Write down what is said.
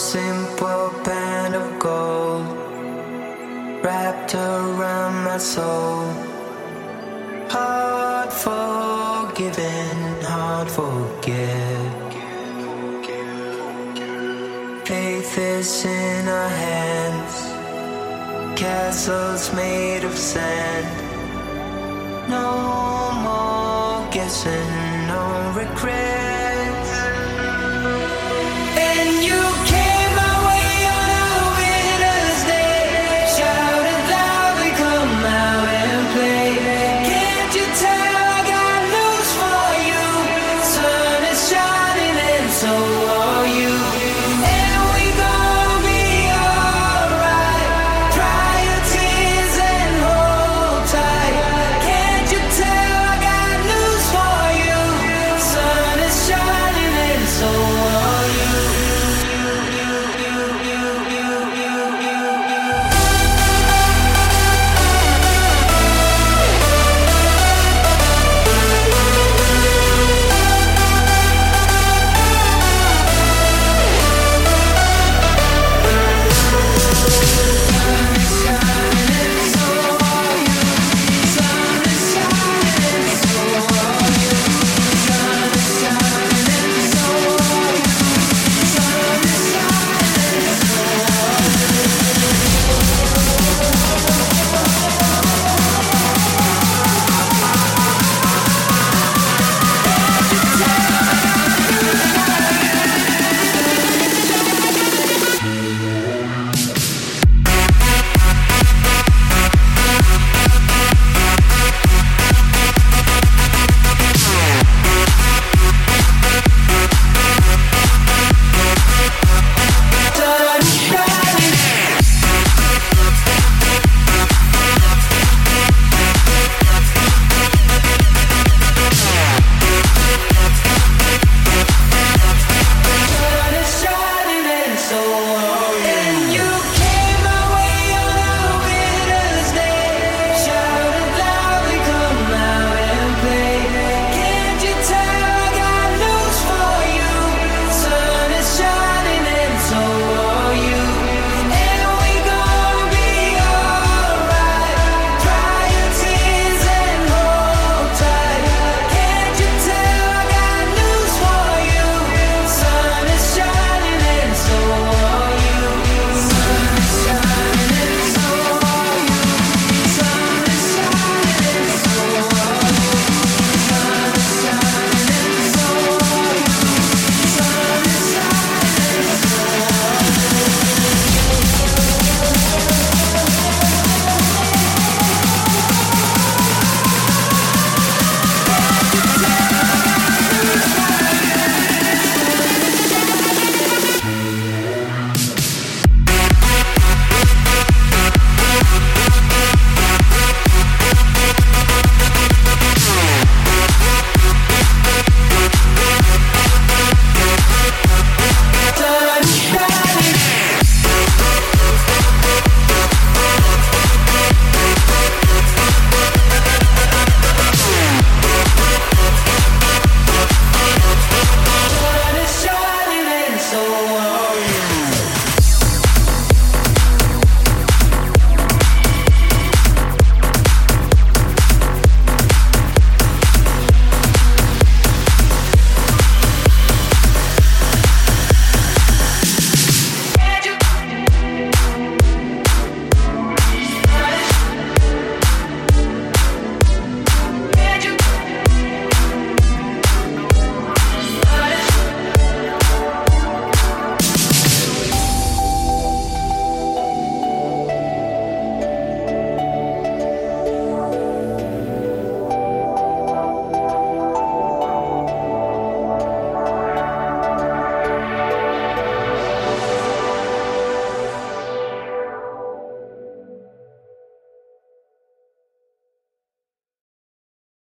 simple band of gold wrapped around my soul. Hard forgiven, hard forget. Faith is in our hands, castles made of sand. No more guessing, no regret.